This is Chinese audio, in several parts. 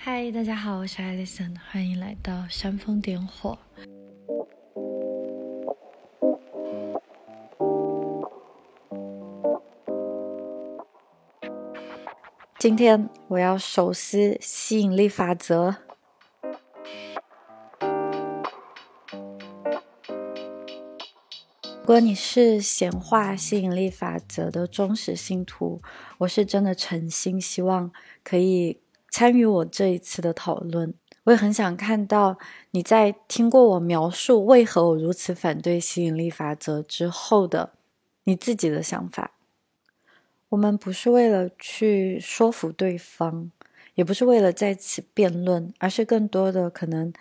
嗨，大家好，我是艾丽森，欢迎来到煽风点火。今天我要手撕吸引力法则。如果你是显化吸引力法则的忠实信徒，我是真的诚心希望可以。参与我这一次的讨论，我也很想看到你在听过我描述为何我如此反对吸引力法则之后的你自己的想法。我们不是为了去说服对方，也不是为了在此辩论，而是更多的可能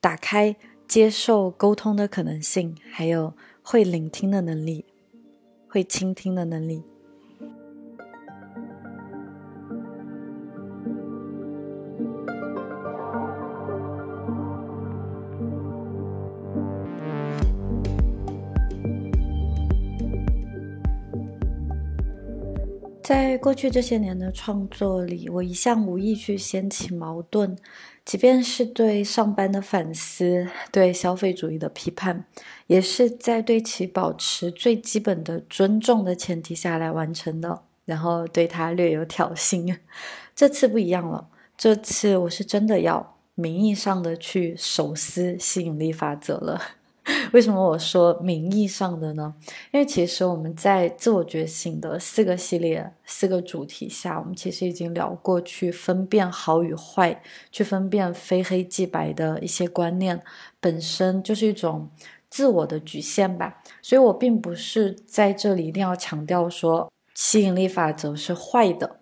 打开接受沟通的可能性，还有会聆听的能力，会倾听的能力。在过去这些年的创作里，我一向无意去掀起矛盾，即便是对上班的反思，对消费主义的批判，也是在对其保持最基本的尊重的前提下来完成的，然后对他略有挑衅。这次不一样了，这次我是真的要名义上的去手撕吸引力法则了。为什么我说名义上的呢？因为其实我们在自我觉醒的四个系列、四个主题下，我们其实已经聊过去分辨好与坏、去分辨非黑即白的一些观念，本身就是一种自我的局限吧。所以我并不是在这里一定要强调说吸引力法则是坏的。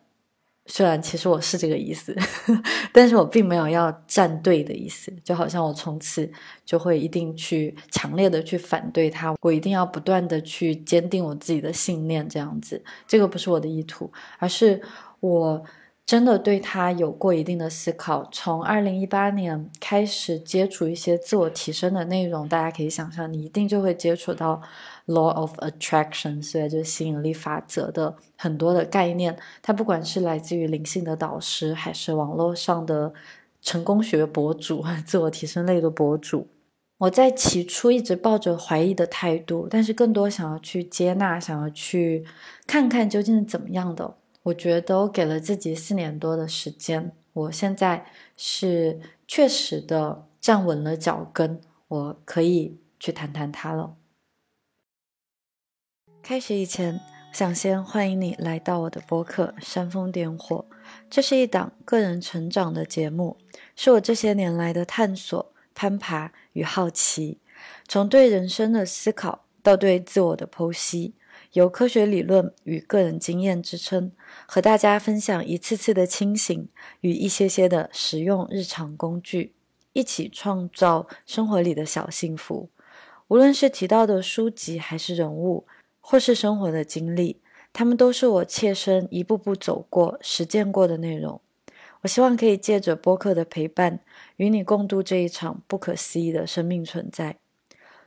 虽然其实我是这个意思，但是我并没有要站队的意思，就好像我从此就会一定去强烈的去反对他，我一定要不断的去坚定我自己的信念，这样子，这个不是我的意图，而是我。真的对他有过一定的思考。从二零一八年开始接触一些自我提升的内容，大家可以想象，你一定就会接触到 law of attraction，所以就是吸引力法则的很多的概念。它不管是来自于灵性的导师，还是网络上的成功学博主、自我提升类的博主，我在起初一直抱着怀疑的态度，但是更多想要去接纳，想要去看看究竟是怎么样的。我觉得我给了自己四年多的时间，我现在是确实的站稳了脚跟，我可以去谈谈它了。开始以前，想先欢迎你来到我的播客《煽风点火》，这是一档个人成长的节目，是我这些年来的探索、攀爬与好奇，从对人生的思考到对自我的剖析。由科学理论与个人经验支撑，和大家分享一次次的清醒与一些些的实用日常工具，一起创造生活里的小幸福。无论是提到的书籍，还是人物，或是生活的经历，他们都是我切身一步步走过、实践过的内容。我希望可以借着播客的陪伴，与你共度这一场不可思议的生命存在。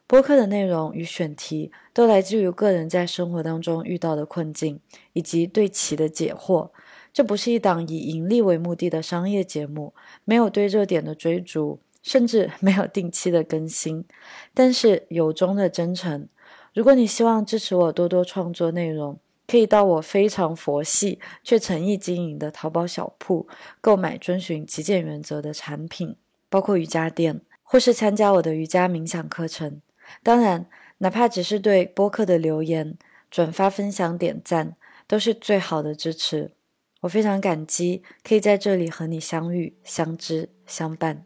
播客的内容与选题都来自于个人在生活当中遇到的困境，以及对其的解惑。这不是一档以盈利为目的的商业节目，没有对热点的追逐，甚至没有定期的更新。但是由衷的真诚。如果你希望支持我多多创作内容，可以到我非常佛系却诚意经营的淘宝小铺购买遵循极简原则的产品，包括瑜伽垫，或是参加我的瑜伽冥想课程。当然，哪怕只是对播客的留言、转发、分享、点赞，都是最好的支持。我非常感激可以在这里和你相遇、相知、相伴。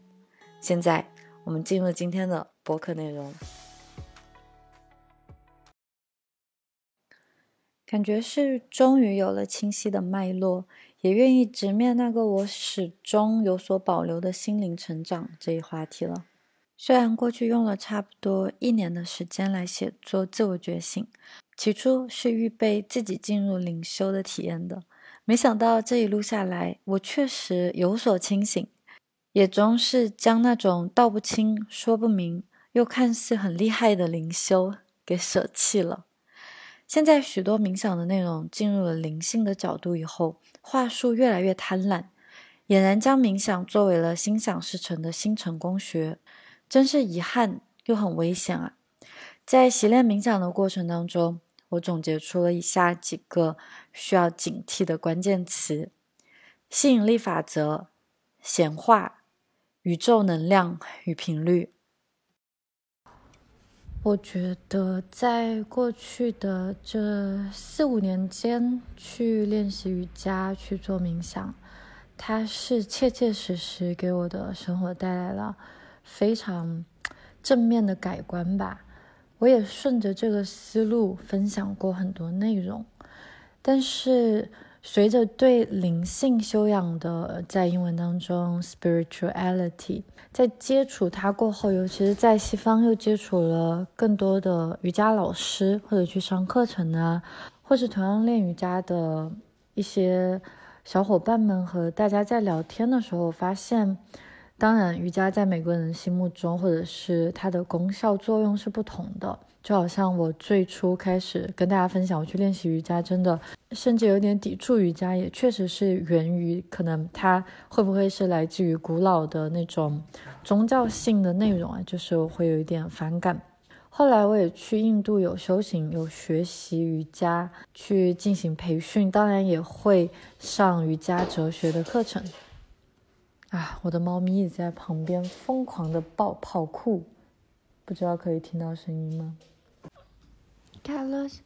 现在，我们进入今天的播客内容。感觉是终于有了清晰的脉络，也愿意直面那个我始终有所保留的心灵成长这一话题了。虽然过去用了差不多一年的时间来写作自我觉醒，起初是预备自己进入灵修的体验的，没想到这一路下来，我确实有所清醒，也终是将那种道不清、说不明又看似很厉害的灵修给舍弃了。现在许多冥想的内容进入了灵性的角度以后，话术越来越贪婪。俨然将冥想作为了心想事成的新成功学，真是遗憾又很危险啊！在习练冥想的过程当中，我总结出了以下几个需要警惕的关键词：吸引力法则、显化、宇宙能量与频率。我觉得在过去的这四五年间，去练习瑜伽、去做冥想。它是切切实实给我的生活带来了非常正面的改观吧。我也顺着这个思路分享过很多内容，但是随着对灵性修养的在英文当中 spirituality 在接触它过后，尤其是在西方又接触了更多的瑜伽老师，或者去上课程啊，或是同样练瑜伽的一些。小伙伴们和大家在聊天的时候，发现，当然瑜伽在每个人心目中，或者是它的功效作用是不同的。就好像我最初开始跟大家分享，我去练习瑜伽，真的甚至有点抵触瑜伽，也确实是源于可能它会不会是来自于古老的那种宗教性的内容啊，就是我会有一点反感。后来我也去印度有修行，有学习瑜伽，去进行培训，当然也会上瑜伽哲学的课程。啊，我的猫咪一直在旁边疯狂的爆跑酷，不知道可以听到声音吗？Carlos，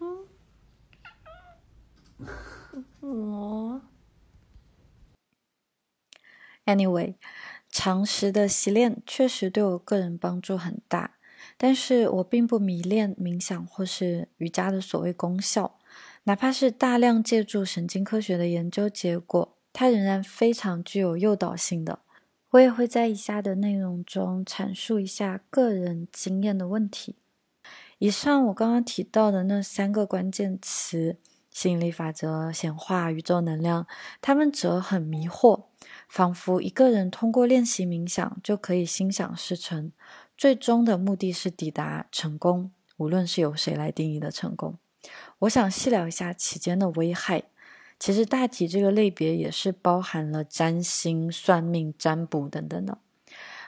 嗯，我。Anyway。长时的习练确实对我个人帮助很大，但是我并不迷恋冥想或是瑜伽的所谓功效，哪怕是大量借助神经科学的研究结果，它仍然非常具有诱导性的。我也会在以下的内容中阐述一下个人经验的问题。以上我刚刚提到的那三个关键词——吸引力法则、显化、宇宙能量，他们则很迷惑。仿佛一个人通过练习冥想就可以心想事成，最终的目的是抵达成功，无论是由谁来定义的成功。我想细聊一下其间的危害。其实大体这个类别也是包含了占星、算命、占卜等等的。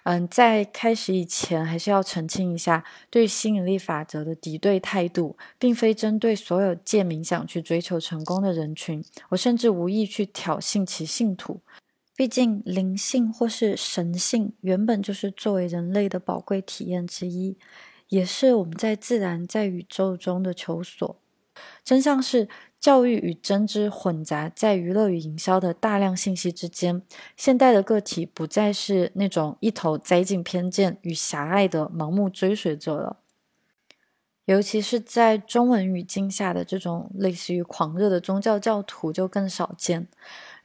嗯，在开始以前，还是要澄清一下，对吸引力法则的敌对态度，并非针对所有借冥想去追求成功的人群。我甚至无意去挑衅其信徒。毕竟，灵性或是神性原本就是作为人类的宝贵体验之一，也是我们在自然、在宇宙中的求索。真相是，教育与真知混杂在娱乐与营销的大量信息之间。现代的个体不再是那种一头栽进偏见与狭隘的盲目追随者了，尤其是在中文语境下的这种类似于狂热的宗教教徒就更少见。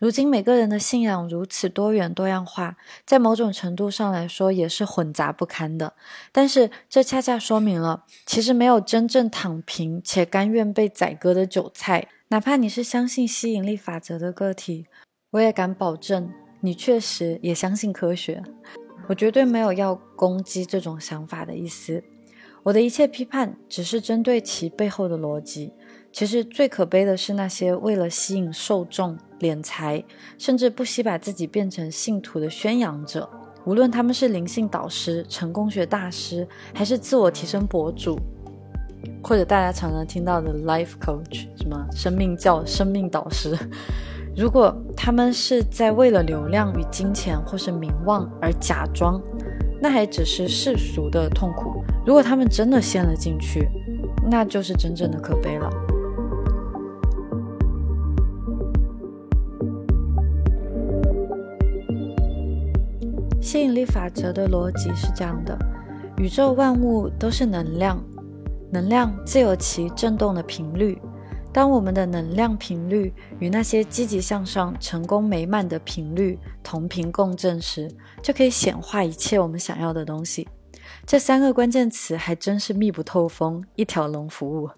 如今每个人的信仰如此多元多样化，在某种程度上来说也是混杂不堪的。但是这恰恰说明了，其实没有真正躺平且甘愿被宰割的韭菜。哪怕你是相信吸引力法则的个体，我也敢保证，你确实也相信科学。我绝对没有要攻击这种想法的意思。我的一切批判只是针对其背后的逻辑。其实最可悲的是那些为了吸引受众、敛财，甚至不惜把自己变成信徒的宣扬者。无论他们是灵性导师、成功学大师，还是自我提升博主，或者大家常常听到的 life coach，什么生命教、生命导师。如果他们是在为了流量与金钱或是名望而假装，那还只是世俗的痛苦。如果他们真的陷了进去，那就是真正的可悲了。吸引力法则的逻辑是这样的：宇宙万物都是能量，能量自有其振动的频率。当我们的能量频率与那些积极向上、成功美满的频率同频共振时，就可以显化一切我们想要的东西。这三个关键词还真是密不透风，一条龙服务。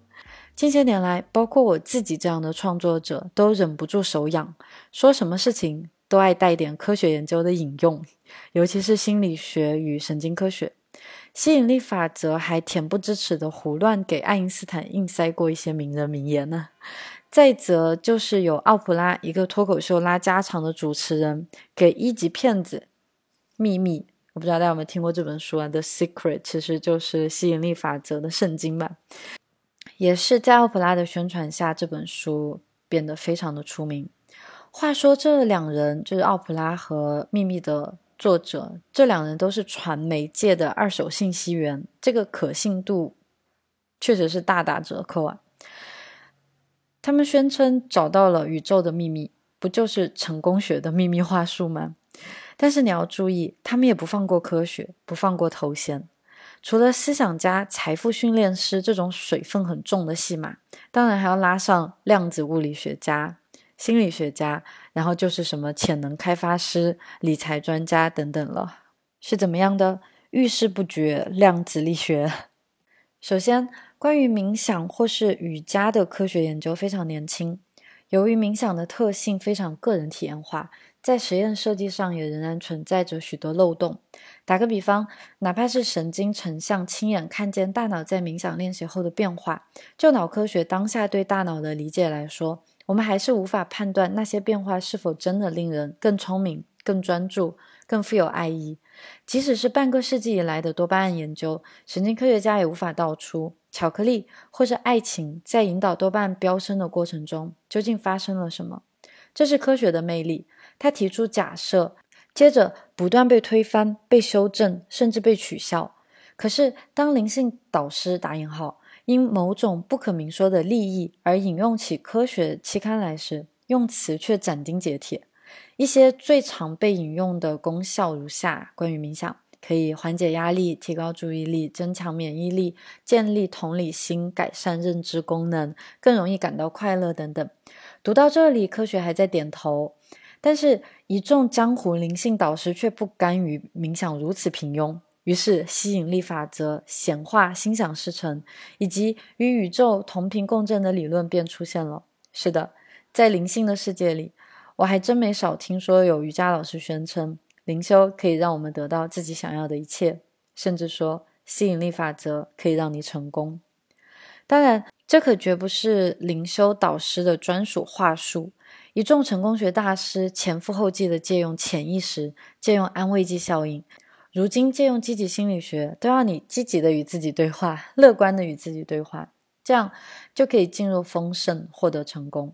近些年来，包括我自己这样的创作者都忍不住手痒，说什么事情都爱带点科学研究的引用。尤其是心理学与神经科学，吸引力法则还恬不知耻的胡乱给爱因斯坦硬塞过一些名人名言呢。再则就是有奥普拉一个脱口秀拉家常的主持人给一级骗子秘密，我不知道大家有没有听过这本书啊，《The Secret》其实就是吸引力法则的圣经吧。也是在奥普拉的宣传下，这本书变得非常的出名。话说，这两人就是奥普拉和秘密的作者，这两人都是传媒界的二手信息源，这个可信度确实是大打折扣啊。他们宣称找到了宇宙的秘密，不就是成功学的秘密话术吗？但是你要注意，他们也不放过科学，不放过头衔。除了思想家、财富训练师这种水分很重的戏码，当然还要拉上量子物理学家、心理学家，然后就是什么潜能开发师、理财专家等等了。是怎么样的？遇事不决，量子力学。首先，关于冥想或是瑜伽的科学研究非常年轻。由于冥想的特性非常个人体验化。在实验设计上也仍然存在着许多漏洞。打个比方，哪怕是神经成像亲眼看见大脑在冥想练习后的变化，就脑科学当下对大脑的理解来说，我们还是无法判断那些变化是否真的令人更聪明、更专注、更富有爱意。即使是半个世纪以来的多巴胺研究，神经科学家也无法道出巧克力或是爱情在引导多巴胺飙升的过程中究竟发生了什么。这是科学的魅力。他提出假设，接着不断被推翻、被修正，甚至被取笑。可是，当灵性导师打引号因某种不可明说的利益而引用起科学期刊来时，用词却斩钉截铁。一些最常被引用的功效如下：关于冥想，可以缓解压力、提高注意力、增强免疫力、建立同理心、改善认知功能、更容易感到快乐等等。读到这里，科学还在点头。但是，一众江湖灵性导师却不甘于冥想如此平庸，于是吸引力法则、显化、心想事成，以及与宇宙同频共振的理论便出现了。是的，在灵性的世界里，我还真没少听说有瑜伽老师宣称灵修可以让我们得到自己想要的一切，甚至说吸引力法则可以让你成功。当然，这可绝不是灵修导师的专属话术。一众成功学大师前赴后继地借用潜意识，借用安慰剂效应，如今借用积极心理学，都要你积极的与自己对话，乐观的与自己对话，这样就可以进入丰盛，获得成功。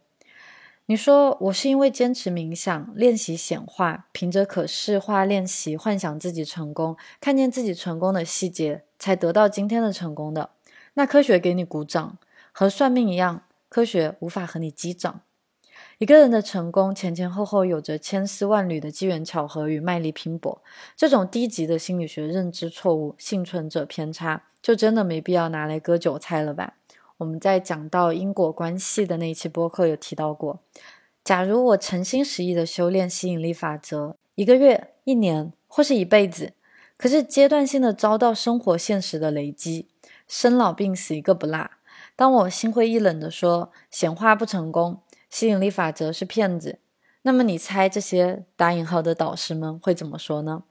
你说我是因为坚持冥想，练习显化，凭着可视化练习，幻想自己成功，看见自己成功的细节，才得到今天的成功的。那科学给你鼓掌，和算命一样，科学无法和你击掌。一个人的成功前前后后有着千丝万缕的机缘巧合与卖力拼搏，这种低级的心理学认知错误、幸存者偏差，就真的没必要拿来割韭菜了吧？我们在讲到因果关系的那一期播客有提到过，假如我诚心实意的修炼吸引力法则，一个月、一年或是一辈子，可是阶段性的遭到生活现实的雷击，生老病死一个不落，当我心灰意冷的说显化不成功。吸引力法则是骗子，那么你猜这些打引号的导师们会怎么说呢？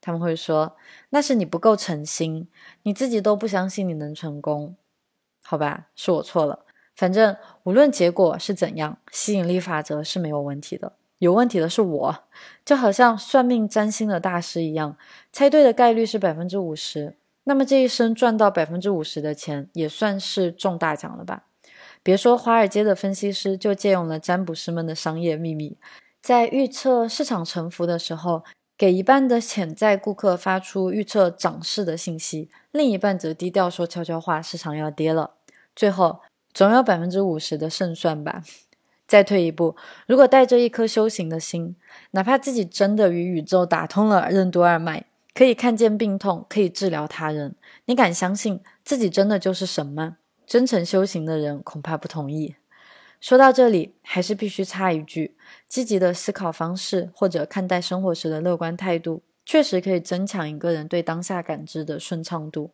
他们会说那是你不够诚心，你自己都不相信你能成功，好吧，是我错了。反正无论结果是怎样，吸引力法则是没有问题的，有问题的是我。就好像算命占星的大师一样，猜对的概率是百分之五十，那么这一生赚到百分之五十的钱，也算是中大奖了吧？别说华尔街的分析师，就借用了占卜师们的商业秘密，在预测市场沉浮的时候，给一半的潜在顾客发出预测涨势的信息，另一半则低调说悄悄话，市场要跌了。最后总有百分之五十的胜算吧。再退一步，如果带着一颗修行的心，哪怕自己真的与宇宙打通了任督二脉，可以看见病痛，可以治疗他人，你敢相信自己真的就是神吗？真诚修行的人恐怕不同意。说到这里，还是必须插一句：积极的思考方式或者看待生活时的乐观态度，确实可以增强一个人对当下感知的顺畅度。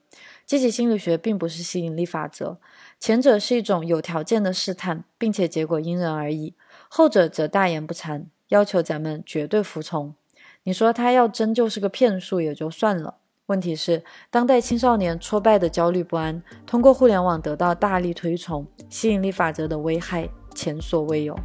积极心理学并不是吸引力法则，前者是一种有条件的试探，并且结果因人而异；后者则大言不惭，要求咱们绝对服从。你说他要真就是个骗术也就算了。问题是，当代青少年挫败的焦虑不安，通过互联网得到大力推崇，吸引力法则的危害前所未有。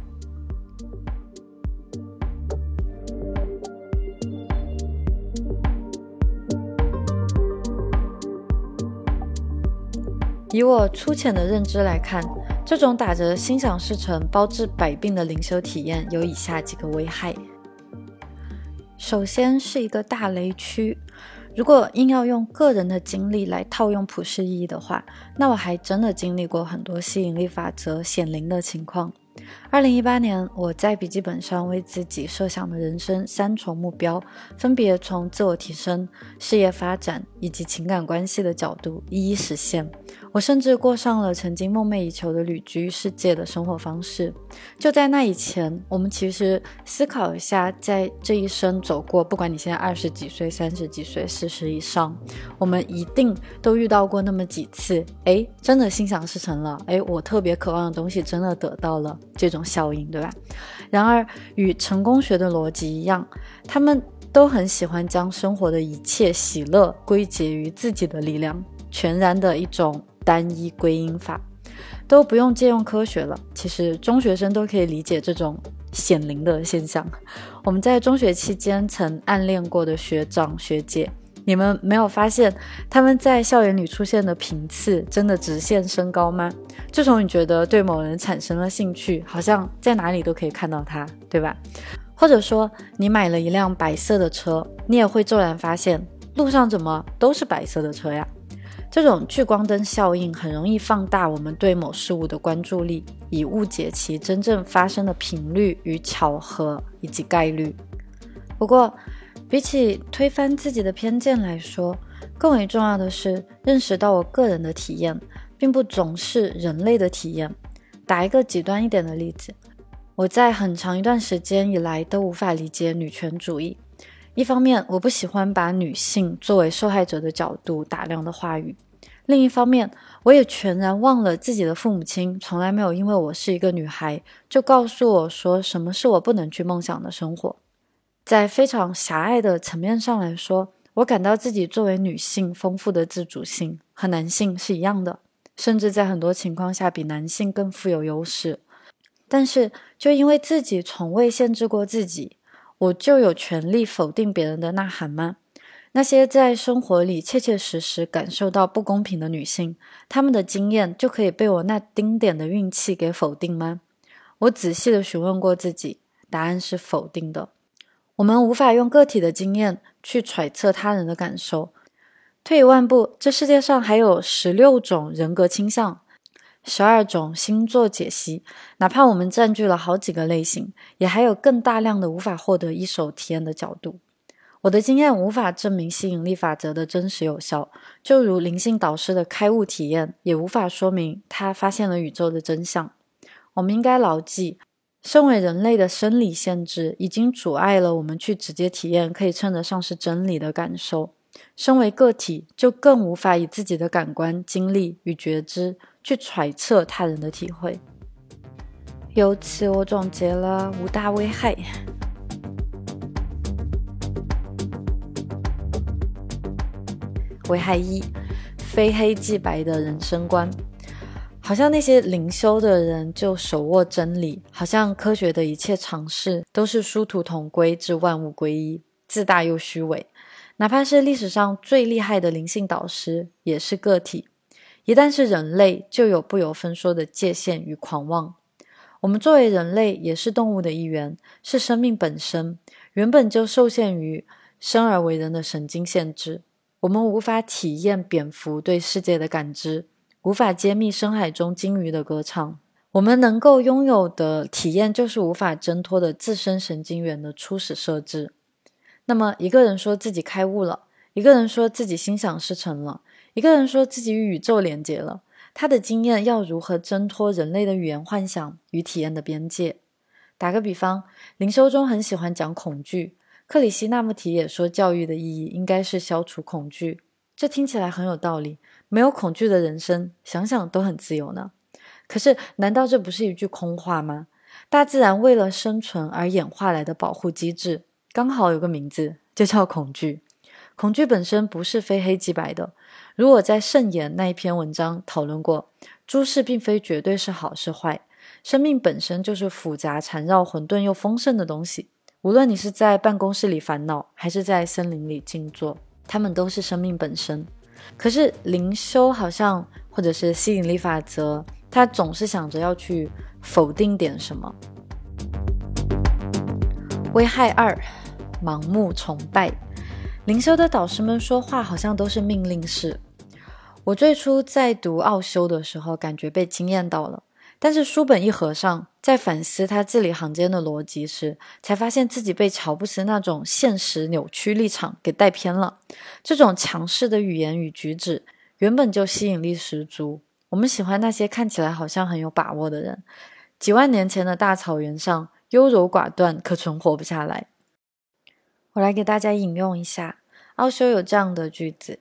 以我粗浅的认知来看，这种打着心想事成、包治百病的灵修体验有以下几个危害。首先是一个大雷区。如果硬要用个人的经历来套用普世意义的话，那我还真的经历过很多吸引力法则显灵的情况。二零一八年，我在笔记本上为自己设想的人生三重目标，分别从自我提升、事业发展以及情感关系的角度一一实现。我甚至过上了曾经梦寐以求的旅居世界的生活方式。就在那以前，我们其实思考一下，在这一生走过，不管你现在二十几岁、三十几岁、四十以上，我们一定都遇到过那么几次，哎，真的心想事成了，哎，我特别渴望的东西真的得到了，这种效应，对吧？然而，与成功学的逻辑一样，他们都很喜欢将生活的一切喜乐归结于自己的力量，全然的一种。单一归因法都不用借用科学了，其实中学生都可以理解这种显灵的现象。我们在中学期间曾暗恋过的学长学姐，你们没有发现他们在校园里出现的频次真的直线升高吗？自从你觉得对某人产生了兴趣，好像在哪里都可以看到他，对吧？或者说你买了一辆白色的车，你也会骤然发现路上怎么都是白色的车呀？这种聚光灯效应很容易放大我们对某事物的关注力，以误解其真正发生的频率与巧合以及概率。不过，比起推翻自己的偏见来说，更为重要的是认识到我个人的体验并不总是人类的体验。打一个极端一点的例子，我在很长一段时间以来都无法理解女权主义。一方面，我不喜欢把女性作为受害者的角度打量的话语；另一方面，我也全然忘了自己的父母亲从来没有因为我是一个女孩就告诉我说什么是我不能去梦想的生活。在非常狭隘的层面上来说，我感到自己作为女性丰富的自主性和男性是一样的，甚至在很多情况下比男性更富有优势。但是，就因为自己从未限制过自己。我就有权利否定别人的呐喊吗？那些在生活里切切实实感受到不公平的女性，她们的经验就可以被我那丁点的运气给否定吗？我仔细的询问过自己，答案是否定的。我们无法用个体的经验去揣测他人的感受。退一万步，这世界上还有十六种人格倾向。十二种星座解析，哪怕我们占据了好几个类型，也还有更大量的无法获得一手体验的角度。我的经验无法证明吸引力法则的真实有效，就如灵性导师的开悟体验也无法说明他发现了宇宙的真相。我们应该牢记，身为人类的生理限制已经阻碍了我们去直接体验可以称得上是真理的感受。身为个体，就更无法以自己的感官、经历与觉知。去揣测他人的体会，由此我总结了五大危害。危害一：非黑即白的人生观，好像那些灵修的人就手握真理，好像科学的一切尝试都是殊途同归，至万物归一，自大又虚伪。哪怕是历史上最厉害的灵性导师，也是个体。一旦是人类，就有不由分说的界限与狂妄。我们作为人类，也是动物的一员，是生命本身，原本就受限于生而为人的神经限制。我们无法体验蝙蝠对世界的感知，无法揭秘深海中鲸鱼的歌唱。我们能够拥有的体验，就是无法挣脱的自身神经元的初始设置。那么，一个人说自己开悟了，一个人说自己心想事成了。一个人说自己与宇宙连接了，他的经验要如何挣脱人类的语言幻想与体验的边界？打个比方，灵修中很喜欢讲恐惧，克里希那穆提也说教育的意义应该是消除恐惧，这听起来很有道理。没有恐惧的人生，想想都很自由呢。可是，难道这不是一句空话吗？大自然为了生存而演化来的保护机制，刚好有个名字，就叫恐惧。恐惧本身不是非黑即白的。如果在圣言那一篇文章讨论过，诸事并非绝对是好是坏，生命本身就是复杂、缠绕、混沌又丰盛的东西。无论你是在办公室里烦恼，还是在森林里静坐，它们都是生命本身。可是灵修好像，或者是吸引力法则，他总是想着要去否定点什么。危害二：盲目崇拜。灵修的导师们说话好像都是命令式。我最初在读奥修的时候，感觉被惊艳到了。但是书本一合上，在反思他字里行间的逻辑时，才发现自己被乔布斯那种现实扭曲立场给带偏了。这种强势的语言与举止原本就吸引力十足，我们喜欢那些看起来好像很有把握的人。几万年前的大草原上，优柔寡断可存活不下来。我来给大家引用一下，奥修有这样的句子：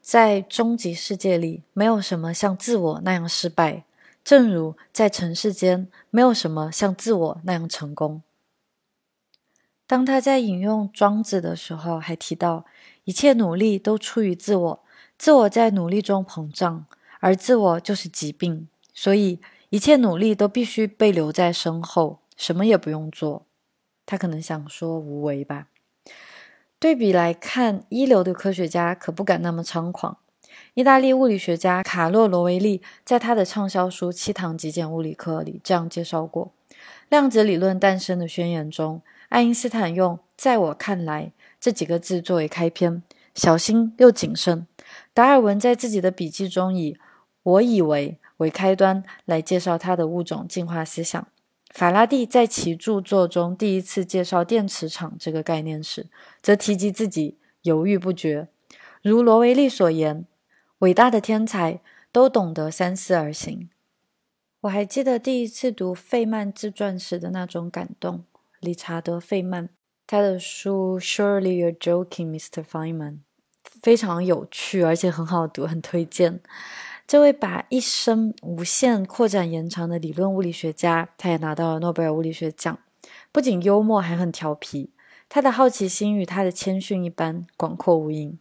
在终极世界里，没有什么像自我那样失败。正如在尘世间，没有什么像自我那样成功。当他在引用庄子的时候，还提到一切努力都出于自我，自我在努力中膨胀，而自我就是疾病，所以一切努力都必须被留在身后，什么也不用做。他可能想说无为吧。对比来看，一流的科学家可不敢那么猖狂。意大利物理学家卡洛·罗维利在他的畅销书《七堂极简物理课》里这样介绍过：量子理论诞生的宣言中，爱因斯坦用“在我看来”这几个字作为开篇，小心又谨慎。达尔文在自己的笔记中以“我以为”为开端来介绍他的物种进化思想。法拉第在其著作中第一次介绍电磁场这个概念时，则提及自己犹豫不决。如罗维利所言。伟大的天才都懂得三思而行。我还记得第一次读费曼自传时的那种感动。理查德·费曼，他的书《Surely You're Joking, Mr. Feynman》非常有趣，而且很好读，很推荐。这位把一生无限扩展延长的理论物理学家，他也拿到了诺贝尔物理学奖。不仅幽默，还很调皮。他的好奇心与他的谦逊一般广阔无垠。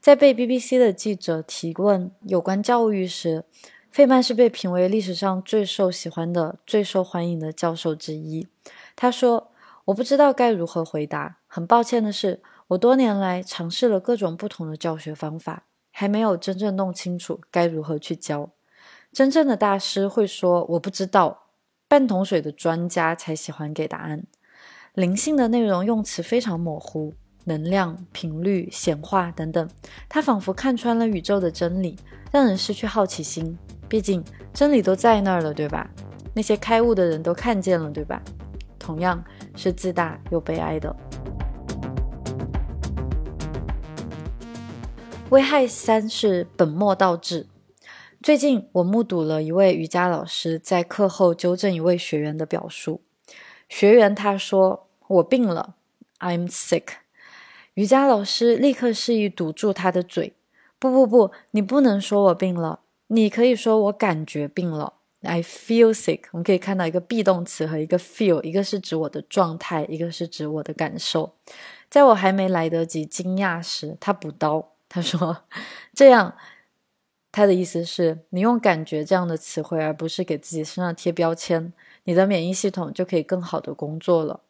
在被 BBC 的记者提问有关教育时，费曼是被评为历史上最受喜欢的、最受欢迎的教授之一。他说：“我不知道该如何回答。很抱歉的是，我多年来尝试了各种不同的教学方法，还没有真正弄清楚该如何去教。真正的大师会说‘我不知道’，半桶水的专家才喜欢给答案。”灵性的内容用词非常模糊，能量、频率、显化等等，他仿佛看穿了宇宙的真理，让人失去好奇心。毕竟真理都在那儿了，对吧？那些开悟的人都看见了，对吧？同样是自大又悲哀的。危害三是本末倒置。最近我目睹了一位瑜伽老师在课后纠正一位学员的表述。学员他说：“我病了，I'm sick。”瑜伽老师立刻示意堵住他的嘴：“不不不，你不能说我病了，你可以说我感觉病了，I feel sick。”我们可以看到一个 be 动词和一个 feel，一个是指我的状态，一个是指我的感受。在我还没来得及惊讶时，他补刀，他说：“ 这样。”他的意思是你用“感觉”这样的词汇，而不是给自己身上贴标签。你的免疫系统就可以更好的工作了。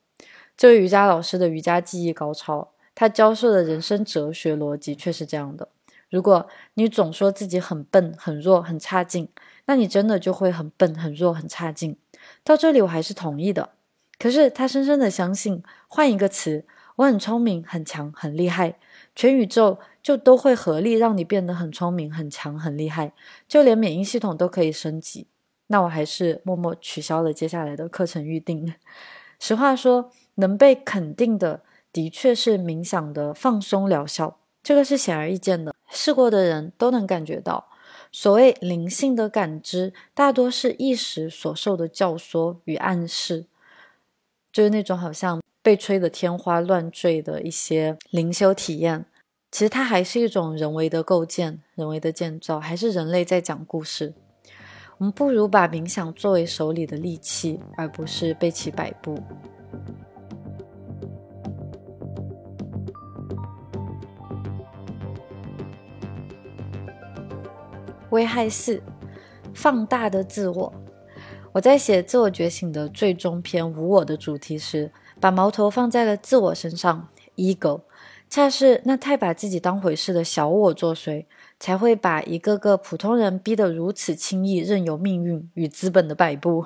这位瑜伽老师的瑜伽技艺高超，他教授的人生哲学逻辑却是这样的：如果你总说自己很笨、很弱、很差劲，那你真的就会很笨、很弱、很差劲。到这里我还是同意的。可是他深深的相信，换一个词，我很聪明、很强、很厉害，全宇宙就都会合力让你变得很聪明、很强、很厉害，就连免疫系统都可以升级。那我还是默默取消了接下来的课程预定。实话说，能被肯定的，的确是冥想的放松疗效，这个是显而易见的，试过的人都能感觉到。所谓灵性的感知，大多是意识所受的教唆与暗示，就是那种好像被吹得天花乱坠的一些灵修体验，其实它还是一种人为的构建、人为的建造，还是人类在讲故事。我们不如把冥想作为手里的利器，而不是被其摆布。危害四：放大的自我。我在写自我觉醒的最终篇无我的主题时，把矛头放在了自我身上，ego，恰是那太把自己当回事的小我作祟，才会把一个个普通人逼得如此轻易任由命运与资本的摆布。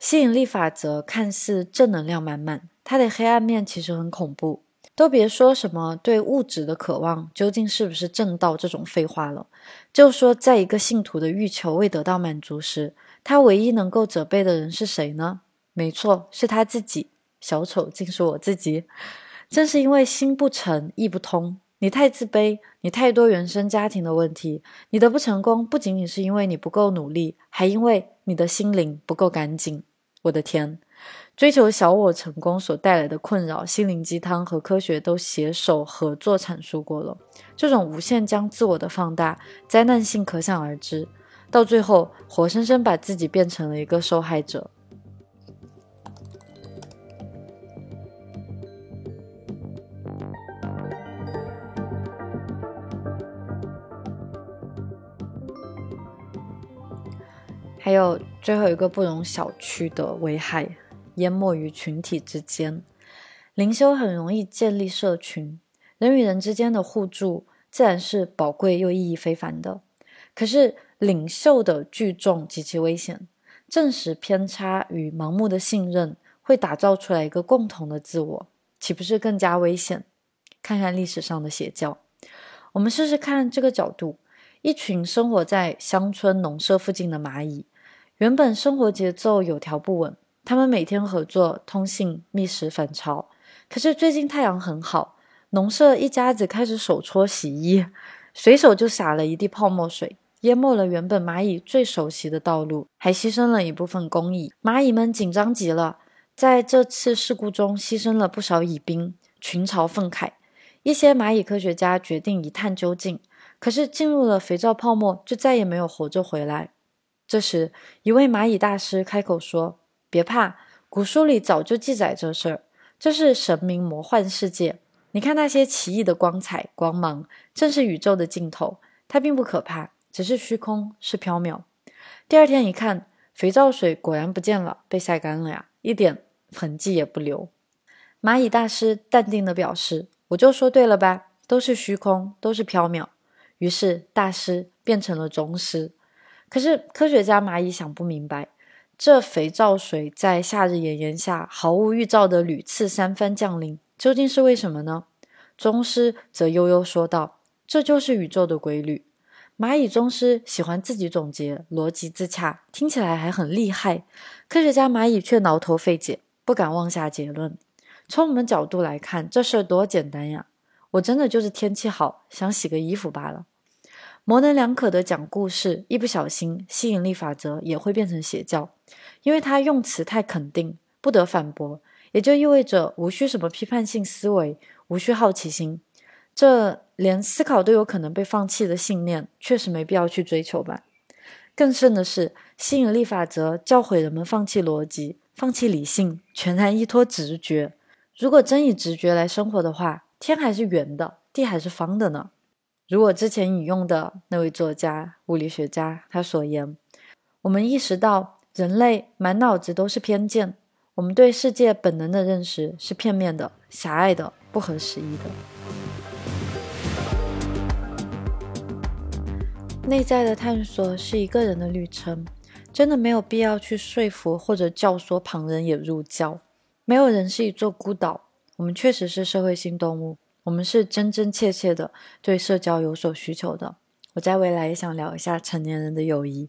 吸引力法则看似正能量满满，它的黑暗面其实很恐怖。都别说什么对物质的渴望究竟是不是正道这种废话了，就说在一个信徒的欲求未得到满足时，他唯一能够责备的人是谁呢？没错，是他自己。小丑竟是我自己。正是因为心不诚意不通，你太自卑，你太多原生家庭的问题，你的不成功不仅仅是因为你不够努力，还因为你的心灵不够干净。我的天！追求小我成功所带来的困扰，心灵鸡汤和科学都携手合作阐述过了。这种无限将自我的放大，灾难性可想而知。到最后，活生生把自己变成了一个受害者。有最后一个不容小觑的危害。淹没于群体之间，灵修很容易建立社群，人与人之间的互助自然是宝贵又意义非凡的。可是领袖的聚众极其危险，正实偏差与盲目的信任会打造出来一个共同的自我，岂不是更加危险？看看历史上的邪教，我们试试看这个角度：一群生活在乡村农舍附近的蚂蚁，原本生活节奏有条不紊。他们每天合作通信觅食反巢，可是最近太阳很好，农舍一家子开始手搓洗衣，随手就洒了一地泡沫水，淹没了原本蚂蚁最熟悉的道路，还牺牲了一部分工蚁。蚂蚁们紧张极了，在这次事故中牺牲了不少蚁兵，群巢愤慨。一些蚂蚁科学家决定一探究竟，可是进入了肥皂泡沫，就再也没有活着回来。这时，一位蚂蚁大师开口说。别怕，古书里早就记载这事儿。这是神明魔幻世界，你看那些奇异的光彩光芒，正是宇宙的尽头。它并不可怕，只是虚空，是缥缈。第二天一看，肥皂水果然不见了，被晒干了呀，一点痕迹也不留。蚂蚁大师淡定地表示：“我就说对了吧，都是虚空，都是缥缈。”于是大师变成了宗师。可是科学家蚂蚁想不明白。这肥皂水在夏日炎炎下毫无预兆的屡次三番降临，究竟是为什么呢？宗师则悠悠说道：“这就是宇宙的规律。”蚂蚁宗师喜欢自己总结，逻辑自洽，听起来还很厉害。科学家蚂蚁却挠头费解，不敢妄下结论。从我们角度来看，这事儿多简单呀！我真的就是天气好，想洗个衣服罢了。模棱两可的讲故事，一不小心，吸引力法则也会变成邪教，因为他用词太肯定，不得反驳，也就意味着无需什么批判性思维，无需好奇心，这连思考都有可能被放弃的信念，确实没必要去追求吧。更甚的是，吸引力法则教诲人们放弃逻辑，放弃理性，全然依托直觉。如果真以直觉来生活的话，天还是圆的，地还是方的呢？如我之前引用的那位作家、物理学家他所言，我们意识到人类满脑子都是偏见，我们对世界本能的认识是片面的、狭隘的、不合时宜的。内在的探索是一个人的旅程，真的没有必要去说服或者教唆旁人也入教。没有人是一座孤岛，我们确实是社会性动物。我们是真真切切的对社交有所需求的。我在未来也想聊一下成年人的友谊。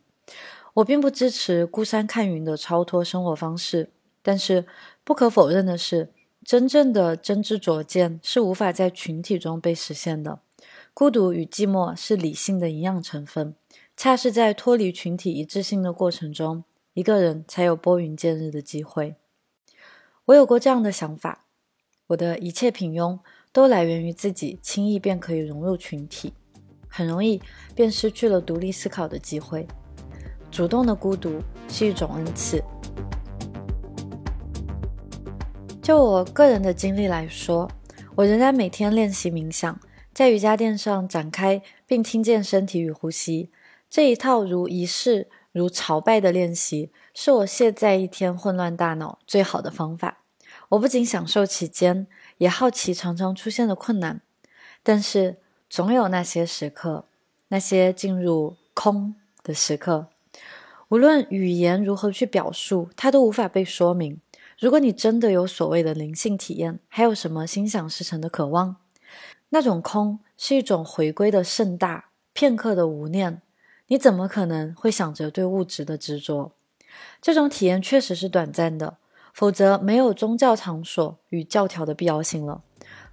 我并不支持孤山看云的超脱生活方式，但是不可否认的是，真正的真知灼见是无法在群体中被实现的。孤独与寂寞是理性的营养成分，恰是在脱离群体一致性的过程中，一个人才有拨云见日的机会。我有过这样的想法：我的一切平庸。都来源于自己轻易便可以融入群体，很容易便失去了独立思考的机会。主动的孤独是一种恩赐。就我个人的经历来说，我仍然每天练习冥想，在瑜伽垫上展开并听见身体与呼吸这一套如仪式、如朝拜的练习，是我卸载一天混乱大脑最好的方法。我不仅享受其间，也好奇常常出现的困难。但是总有那些时刻，那些进入空的时刻，无论语言如何去表述，它都无法被说明。如果你真的有所谓的灵性体验，还有什么心想事成的渴望？那种空是一种回归的盛大，片刻的无念。你怎么可能会想着对物质的执着？这种体验确实是短暂的，否则没有宗教场所与教条的必要性了。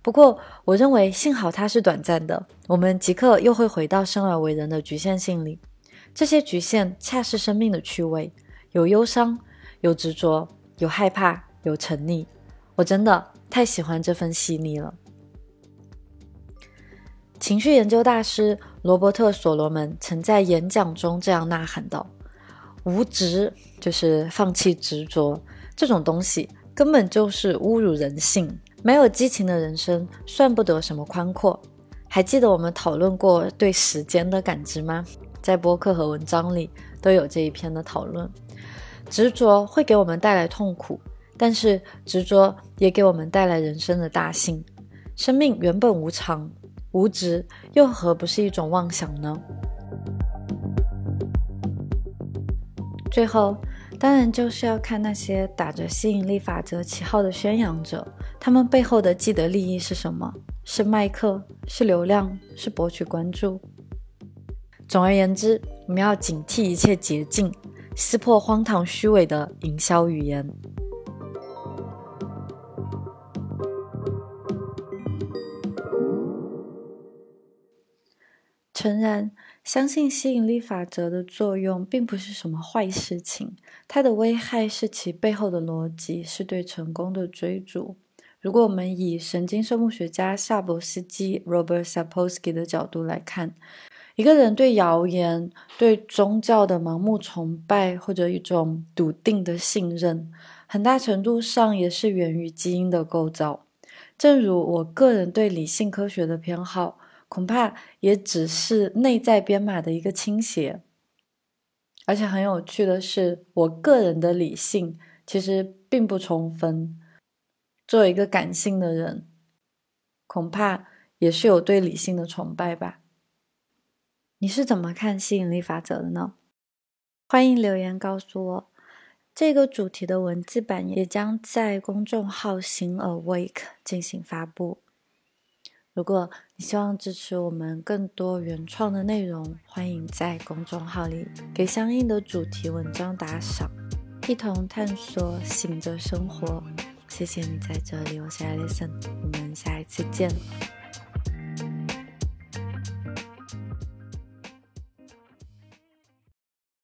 不过，我认为幸好它是短暂的，我们即刻又会回到生而为人的局限性里。这些局限恰是生命的趣味，有忧伤，有执着。有害怕，有沉溺，我真的太喜欢这份细腻了。情绪研究大师罗伯特·所罗门曾在演讲中这样呐喊道：“无执就是放弃执着，这种东西根本就是侮辱人性。没有激情的人生，算不得什么宽阔。”还记得我们讨论过对时间的感知吗？在播客和文章里都有这一篇的讨论。执着会给我们带来痛苦，但是执着也给我们带来人生的大幸。生命原本无常，无执又何不是一种妄想呢？最后，当然就是要看那些打着吸引力法则旗号的宣扬者，他们背后的既得利益是什么？是麦克？是流量？是博取关注？总而言之，我们要警惕一切捷径。撕破荒唐虚伪的营销语言。诚然，相信吸引力法则的作用并不是什么坏事情，它的危害是其背后的逻辑，是对成功的追逐。如果我们以神经生物学家夏博斯基 （Robert Sapolsky） 的角度来看，一个人对谣言、对宗教的盲目崇拜，或者一种笃定的信任，很大程度上也是源于基因的构造。正如我个人对理性科学的偏好，恐怕也只是内在编码的一个倾斜。而且很有趣的是，我个人的理性其实并不充分。作为一个感性的人，恐怕也是有对理性的崇拜吧。你是怎么看吸引力法则的呢？欢迎留言告诉我。这个主题的文字版也将在公众号“行 Awake” 进行发布。如果你希望支持我们更多原创的内容，欢迎在公众号里给相应的主题文章打赏，一同探索醒着生活。谢谢你在这里，我是 Alison，我们下一次见。